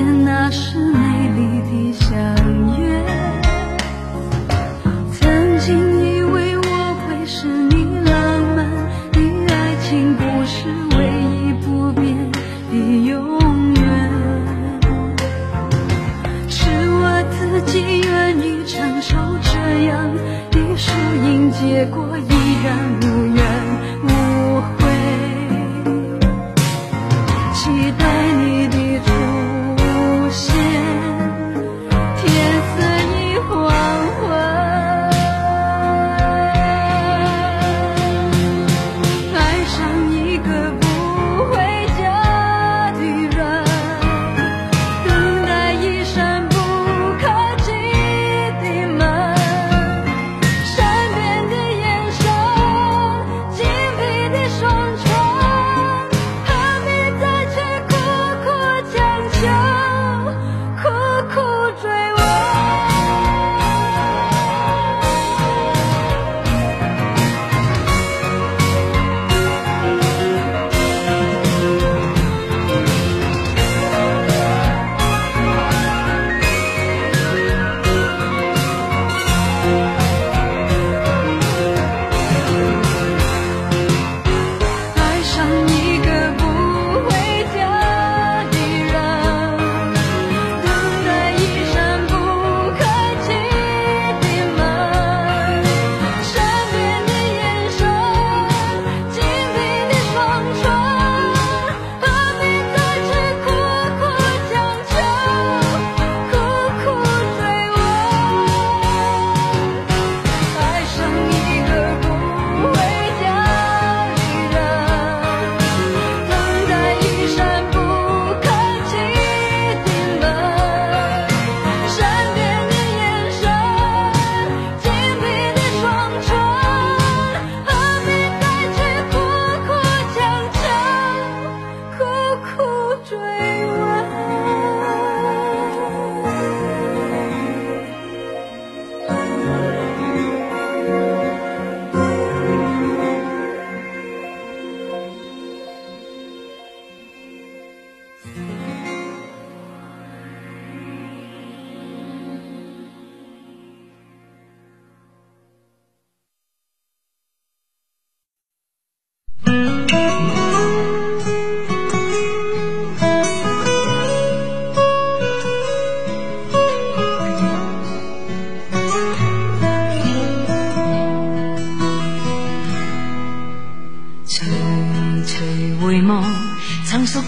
那是美丽的相约，曾经以为我会是你浪漫的爱情故事唯一不变的永远，是我自己愿意承受这样的输赢结果，依然无怨。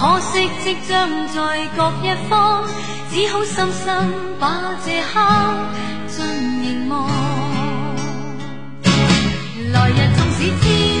可惜即将在各一方，只好深深把这刻尽凝望。来日纵使千。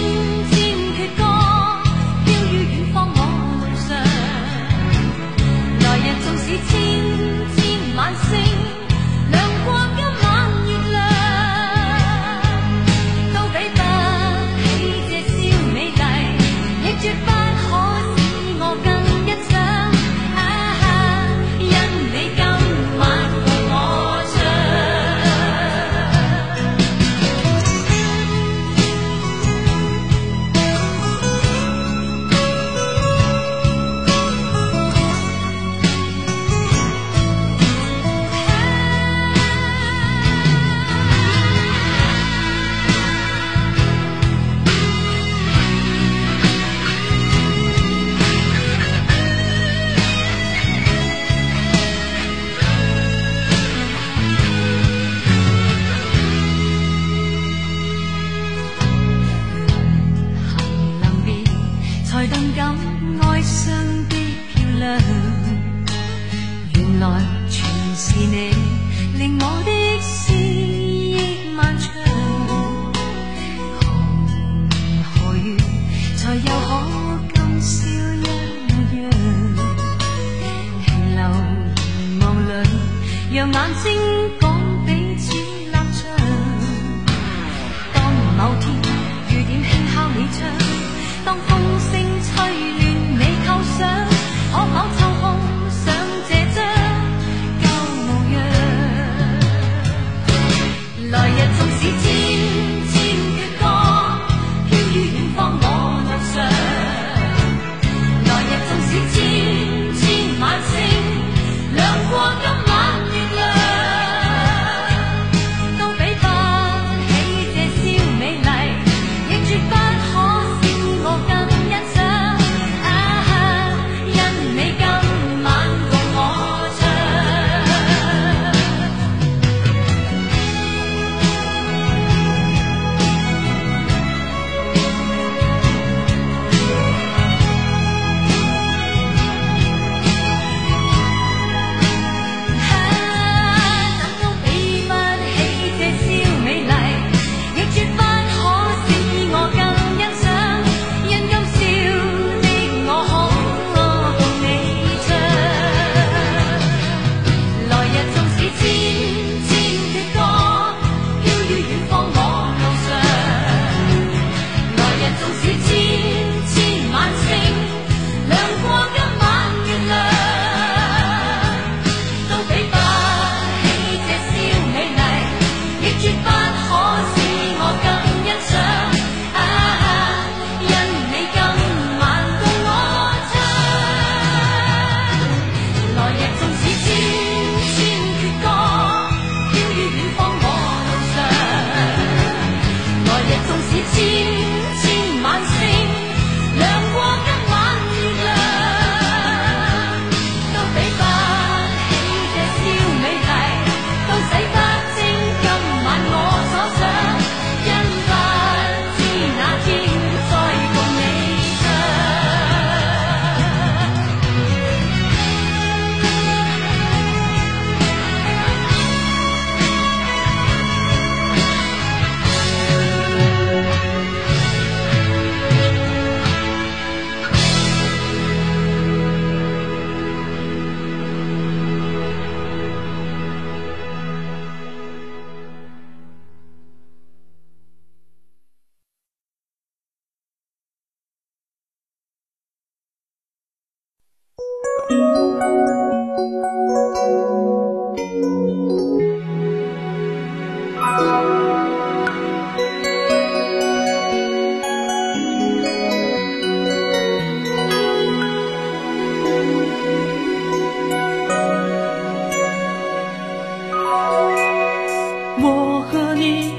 我和你，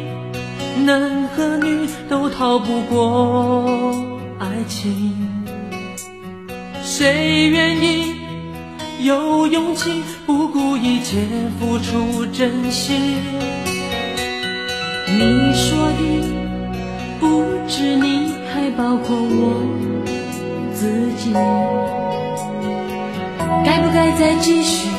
男和女，都逃不过爱情，谁？有勇气不顾一切付出真心。你说的不止你，还包括我自己。该不该再继续？